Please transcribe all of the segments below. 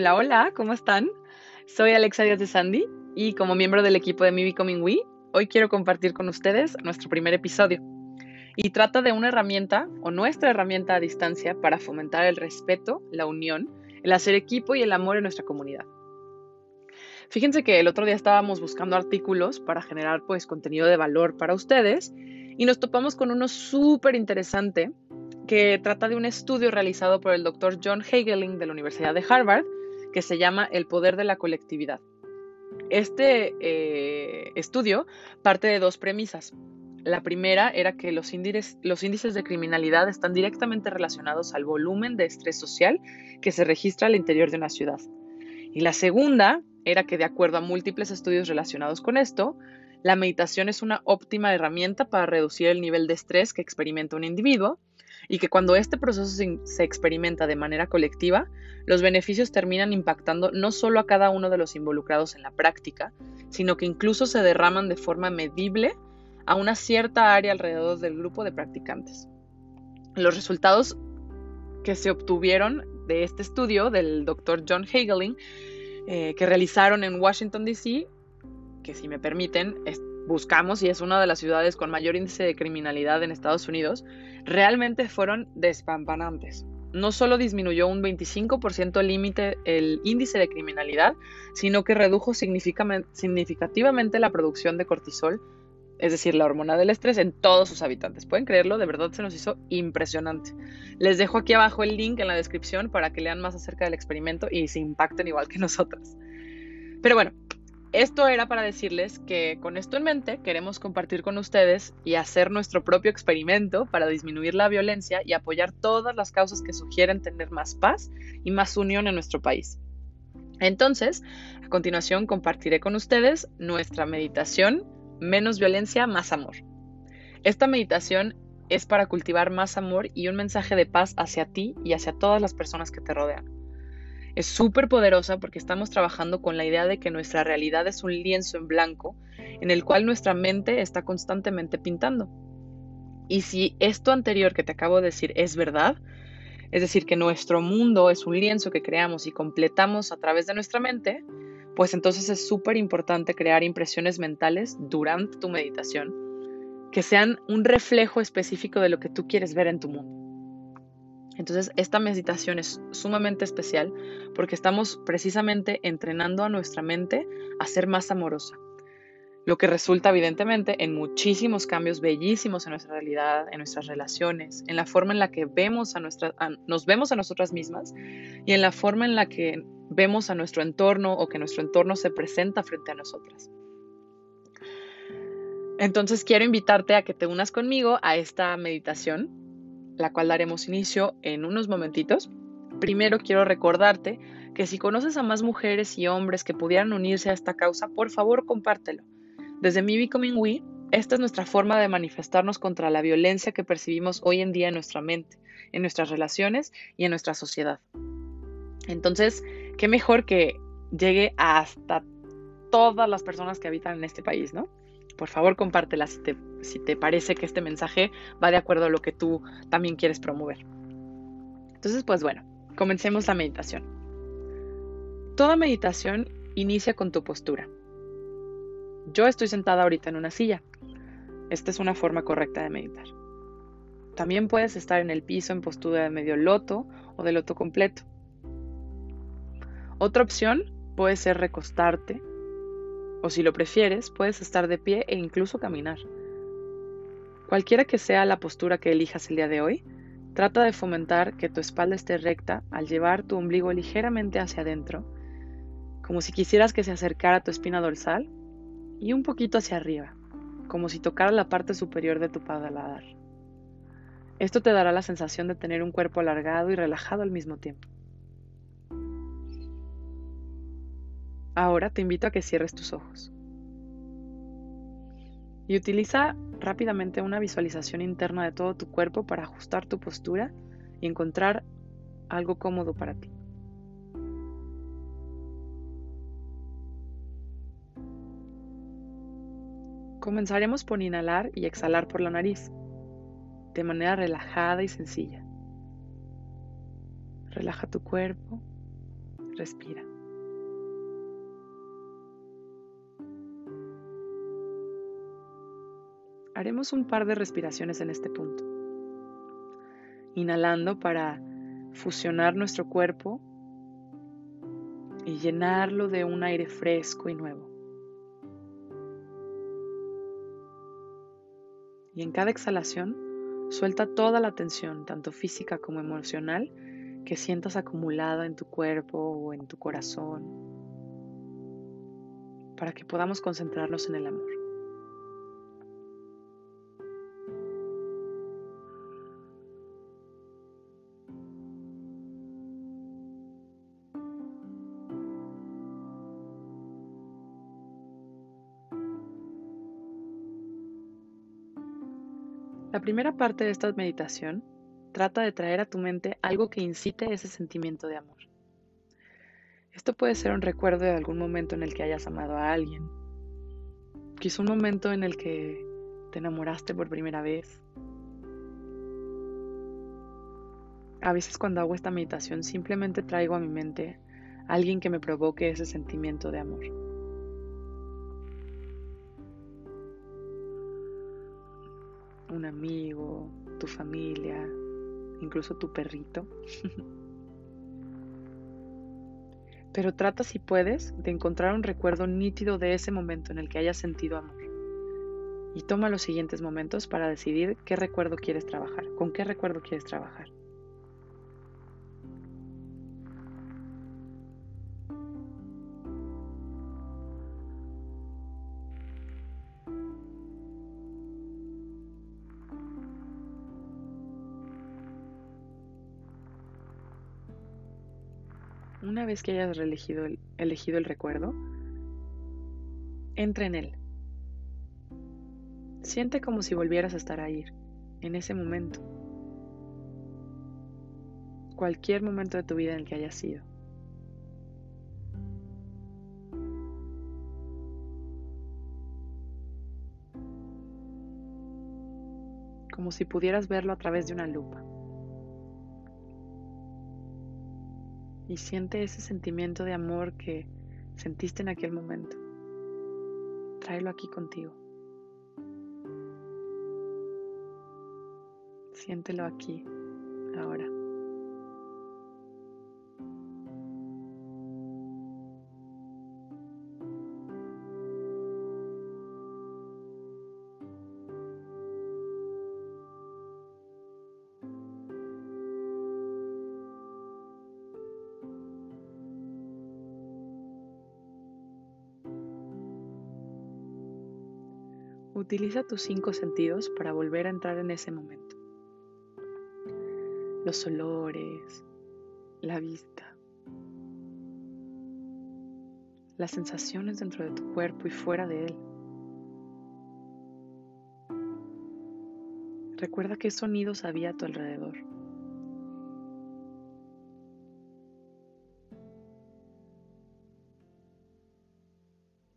Hola, hola, ¿cómo están? Soy Alexa Díaz de Sandy y como miembro del equipo de Me Becoming We, hoy quiero compartir con ustedes nuestro primer episodio. Y trata de una herramienta o nuestra herramienta a distancia para fomentar el respeto, la unión, el hacer equipo y el amor en nuestra comunidad. Fíjense que el otro día estábamos buscando artículos para generar pues contenido de valor para ustedes y nos topamos con uno súper interesante que trata de un estudio realizado por el doctor John Hageling de la Universidad de Harvard que se llama El poder de la colectividad. Este eh, estudio parte de dos premisas. La primera era que los índices, los índices de criminalidad están directamente relacionados al volumen de estrés social que se registra al interior de una ciudad. Y la segunda era que de acuerdo a múltiples estudios relacionados con esto, la meditación es una óptima herramienta para reducir el nivel de estrés que experimenta un individuo y que cuando este proceso se experimenta de manera colectiva, los beneficios terminan impactando no solo a cada uno de los involucrados en la práctica, sino que incluso se derraman de forma medible a una cierta área alrededor del grupo de practicantes. Los resultados que se obtuvieron de este estudio del Dr. John Hageling, eh, que realizaron en Washington, D.C., que si me permiten, buscamos y es una de las ciudades con mayor índice de criminalidad en Estados Unidos, realmente fueron despampanantes. No solo disminuyó un 25% el límite el índice de criminalidad, sino que redujo significativamente la producción de cortisol, es decir, la hormona del estrés en todos sus habitantes. ¿Pueden creerlo? De verdad se nos hizo impresionante. Les dejo aquí abajo el link en la descripción para que lean más acerca del experimento y se impacten igual que nosotras. Pero bueno, esto era para decirles que con esto en mente queremos compartir con ustedes y hacer nuestro propio experimento para disminuir la violencia y apoyar todas las causas que sugieren tener más paz y más unión en nuestro país. Entonces, a continuación compartiré con ustedes nuestra meditación Menos violencia, más amor. Esta meditación es para cultivar más amor y un mensaje de paz hacia ti y hacia todas las personas que te rodean. Es súper poderosa porque estamos trabajando con la idea de que nuestra realidad es un lienzo en blanco en el cual nuestra mente está constantemente pintando. Y si esto anterior que te acabo de decir es verdad, es decir, que nuestro mundo es un lienzo que creamos y completamos a través de nuestra mente, pues entonces es súper importante crear impresiones mentales durante tu meditación que sean un reflejo específico de lo que tú quieres ver en tu mundo. Entonces, esta meditación es sumamente especial porque estamos precisamente entrenando a nuestra mente a ser más amorosa, lo que resulta evidentemente en muchísimos cambios bellísimos en nuestra realidad, en nuestras relaciones, en la forma en la que vemos a nuestra, nos vemos a nosotras mismas y en la forma en la que vemos a nuestro entorno o que nuestro entorno se presenta frente a nosotras. Entonces quiero invitarte a que te unas conmigo a esta meditación la cual daremos inicio en unos momentitos. Primero quiero recordarte que si conoces a más mujeres y hombres que pudieran unirse a esta causa, por favor compártelo. Desde Mi Becoming We, esta es nuestra forma de manifestarnos contra la violencia que percibimos hoy en día en nuestra mente, en nuestras relaciones y en nuestra sociedad. Entonces, qué mejor que llegue hasta todas las personas que habitan en este país, ¿no? Por favor compártela si te, si te parece que este mensaje va de acuerdo a lo que tú también quieres promover. Entonces, pues bueno, comencemos la meditación. Toda meditación inicia con tu postura. Yo estoy sentada ahorita en una silla. Esta es una forma correcta de meditar. También puedes estar en el piso en postura de medio loto o de loto completo. Otra opción puede ser recostarte o si lo prefieres, puedes estar de pie e incluso caminar. Cualquiera que sea la postura que elijas el día de hoy, trata de fomentar que tu espalda esté recta al llevar tu ombligo ligeramente hacia adentro, como si quisieras que se acercara tu espina dorsal y un poquito hacia arriba, como si tocara la parte superior de tu paladar. Esto te dará la sensación de tener un cuerpo alargado y relajado al mismo tiempo. Ahora te invito a que cierres tus ojos. Y utiliza rápidamente una visualización interna de todo tu cuerpo para ajustar tu postura y encontrar algo cómodo para ti. Comenzaremos por inhalar y exhalar por la nariz, de manera relajada y sencilla. Relaja tu cuerpo Respira. Haremos un par de respiraciones en este punto. Inhalando para fusionar nuestro cuerpo y llenarlo de un aire fresco y nuevo. Y en cada exhalación, suelta toda la tensión, tanto física como emocional, que sientas acumulada en tu cuerpo o en tu corazón, para que podamos concentrarnos en el amor. La primera parte de esta meditación trata de traer a tu mente algo que incite ese sentimiento de amor. Esto puede ser un recuerdo de algún momento en el que hayas amado a alguien, quizá un momento en el que te enamoraste por primera vez. A veces cuando hago esta meditación simplemente traigo a mi mente a alguien que me provoque ese sentimiento de amor. Un amigo, tu familia, incluso tu perrito. Pero trata si puedes de encontrar un recuerdo nítido de ese momento en el que hayas sentido amor. Y toma los siguientes momentos para decidir qué recuerdo quieres trabajar, con qué recuerdo quieres trabajar. Una vez que hayas elegido el, recuerdo, entra en él. Siente como si volvieras a estar ahí, en ese momento. Cualquier momento de tu vida en el que hayas sido. Como si pudieras verlo a través de una lupa. Y siente ese sentimiento de amor que sentiste en aquel momento. Tráelo aquí contigo. Siéntelo aquí, ahora. Utiliza tus cinco sentidos para volver a entrar en ese momento. Los olores, la vista, las sensaciones dentro de tu cuerpo y fuera de él. Recuerda qué sonidos había a tu alrededor.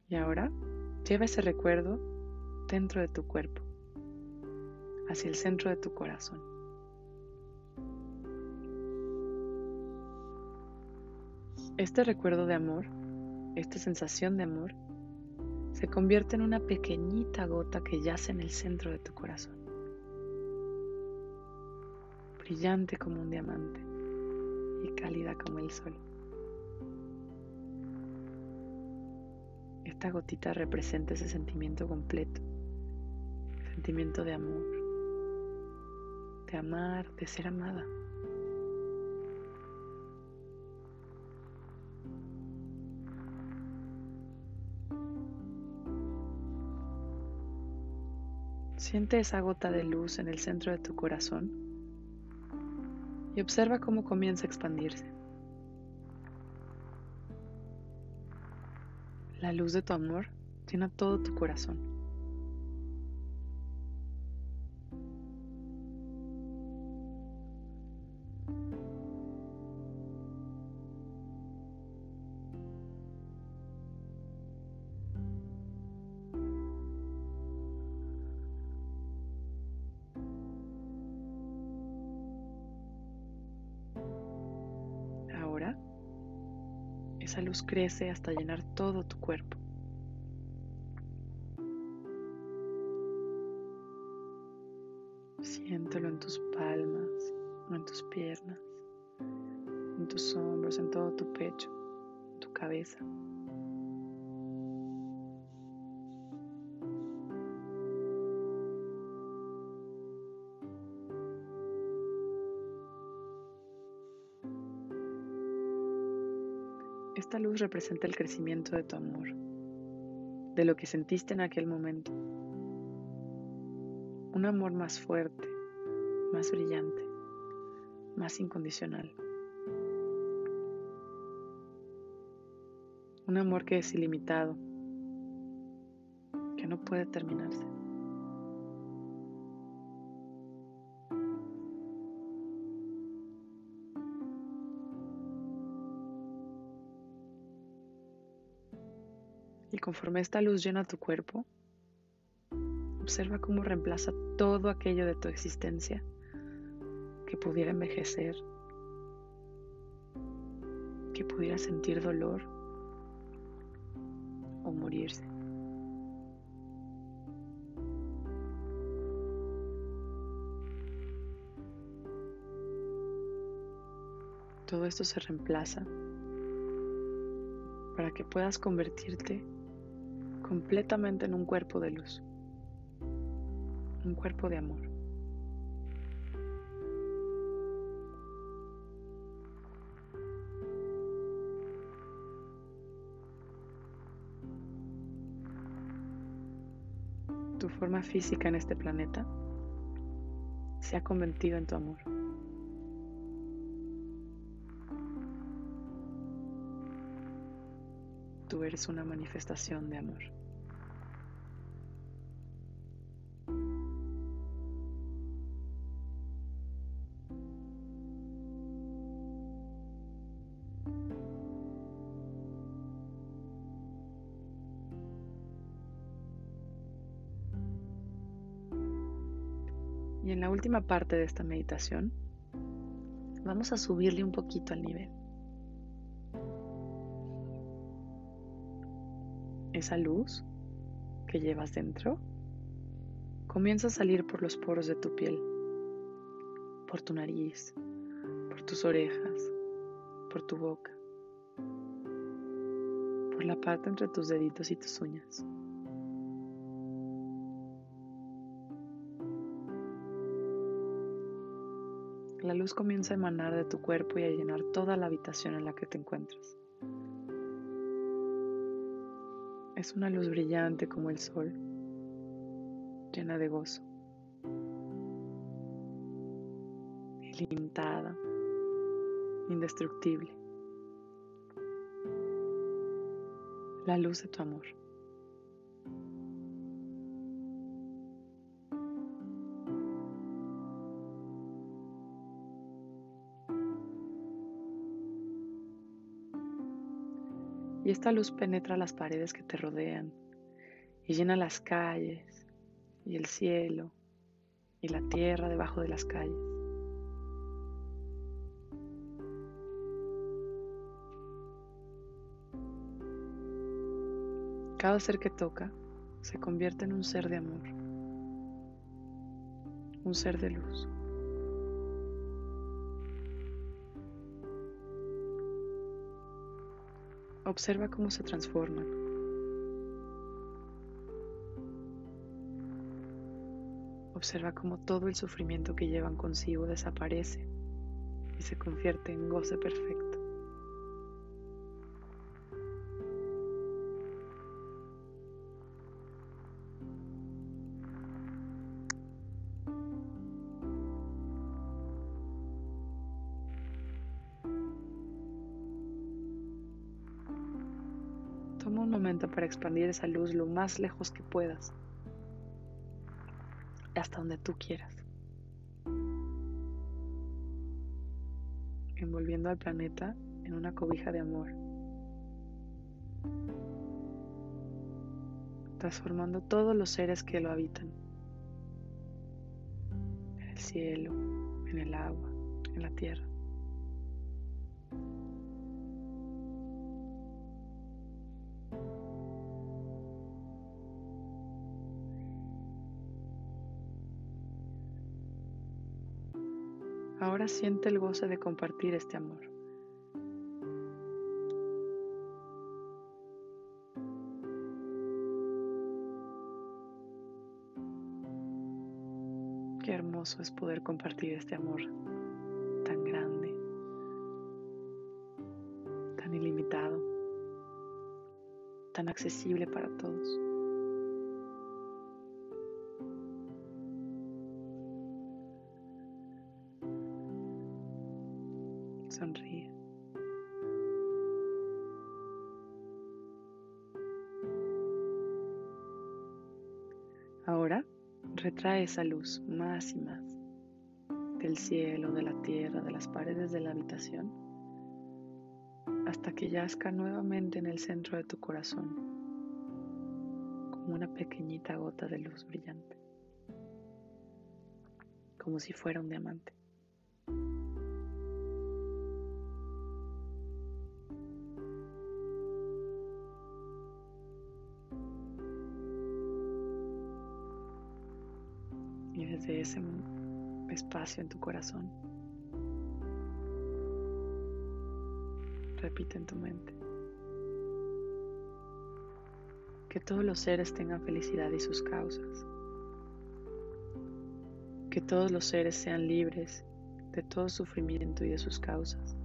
Y ahora lleva ese recuerdo dentro de tu cuerpo, hacia el centro de tu corazón. Este recuerdo de amor, esta sensación de amor, se convierte en una pequeñita gota que yace en el centro de tu corazón, brillante como un diamante y cálida como el sol. Esta gotita representa ese sentimiento completo sentimiento de amor, de amar, de ser amada. Siente esa gota de luz en el centro de tu corazón y observa cómo comienza a expandirse. La luz de tu amor llena todo tu corazón. Esa luz crece hasta llenar todo tu cuerpo. Siéntelo en tus palmas, en tus piernas, en tus hombros, en todo tu pecho, en tu cabeza. Esta luz representa el crecimiento de tu amor, de lo que sentiste en aquel momento. Un amor más fuerte, más brillante, más incondicional. Un amor que es ilimitado, que no puede terminarse. Conforme esta luz llena tu cuerpo, observa cómo reemplaza todo aquello de tu existencia que pudiera envejecer, que pudiera sentir dolor o morirse. Todo esto se reemplaza para que puedas convertirte completamente en un cuerpo de luz, un cuerpo de amor. Tu forma física en este planeta se ha convertido en tu amor. Tú eres una manifestación de amor. Y en la última parte de esta meditación, vamos a subirle un poquito al nivel. Esa luz que llevas dentro comienza a salir por los poros de tu piel, por tu nariz, por tus orejas, por tu boca, por la parte entre tus deditos y tus uñas. La luz comienza a emanar de tu cuerpo y a llenar toda la habitación en la que te encuentras. Es una luz brillante como el sol, llena de gozo, ilimitada, indestructible. La luz de tu amor. Y esta luz penetra las paredes que te rodean y llena las calles y el cielo y la tierra debajo de las calles. Cada ser que toca se convierte en un ser de amor, un ser de luz. Observa cómo se transforman. Observa cómo todo el sufrimiento que llevan consigo desaparece y se convierte en goce perfecto. Momento para expandir esa luz lo más lejos que puedas, hasta donde tú quieras, envolviendo al planeta en una cobija de amor, transformando todos los seres que lo habitan, en el cielo, en el agua, en la tierra. Siente el goce de compartir este amor. Qué hermoso es poder compartir este amor tan grande, tan ilimitado, tan accesible para todos. Retrae esa luz más y más del cielo, de la tierra, de las paredes de la habitación, hasta que yazca nuevamente en el centro de tu corazón, como una pequeñita gota de luz brillante, como si fuera un diamante. Espacio en tu corazón, repite en tu mente. Que todos los seres tengan felicidad y sus causas, que todos los seres sean libres de todo sufrimiento y de sus causas,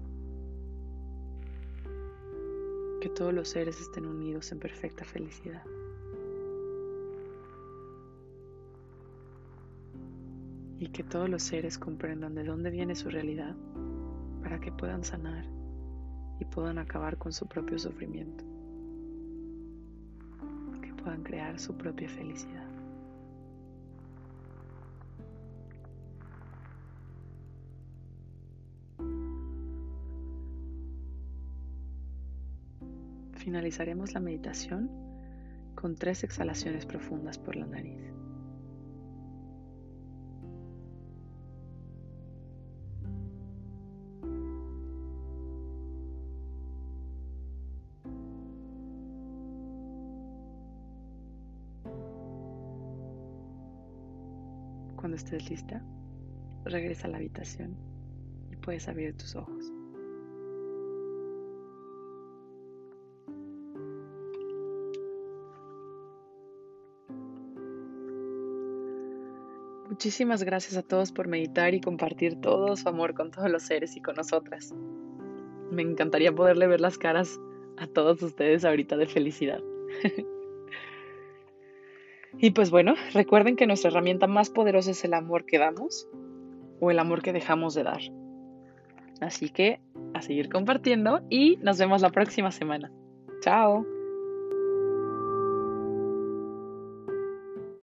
que todos los seres estén unidos en perfecta felicidad. Y que todos los seres comprendan de dónde viene su realidad para que puedan sanar y puedan acabar con su propio sufrimiento, que puedan crear su propia felicidad. Finalizaremos la meditación con tres exhalaciones profundas por la nariz. Estés lista, regresa a la habitación y puedes abrir tus ojos. Muchísimas gracias a todos por meditar y compartir todo su amor con todos los seres y con nosotras. Me encantaría poderle ver las caras a todos ustedes ahorita de felicidad. Y pues bueno, recuerden que nuestra herramienta más poderosa es el amor que damos o el amor que dejamos de dar. Así que a seguir compartiendo y nos vemos la próxima semana. Chao.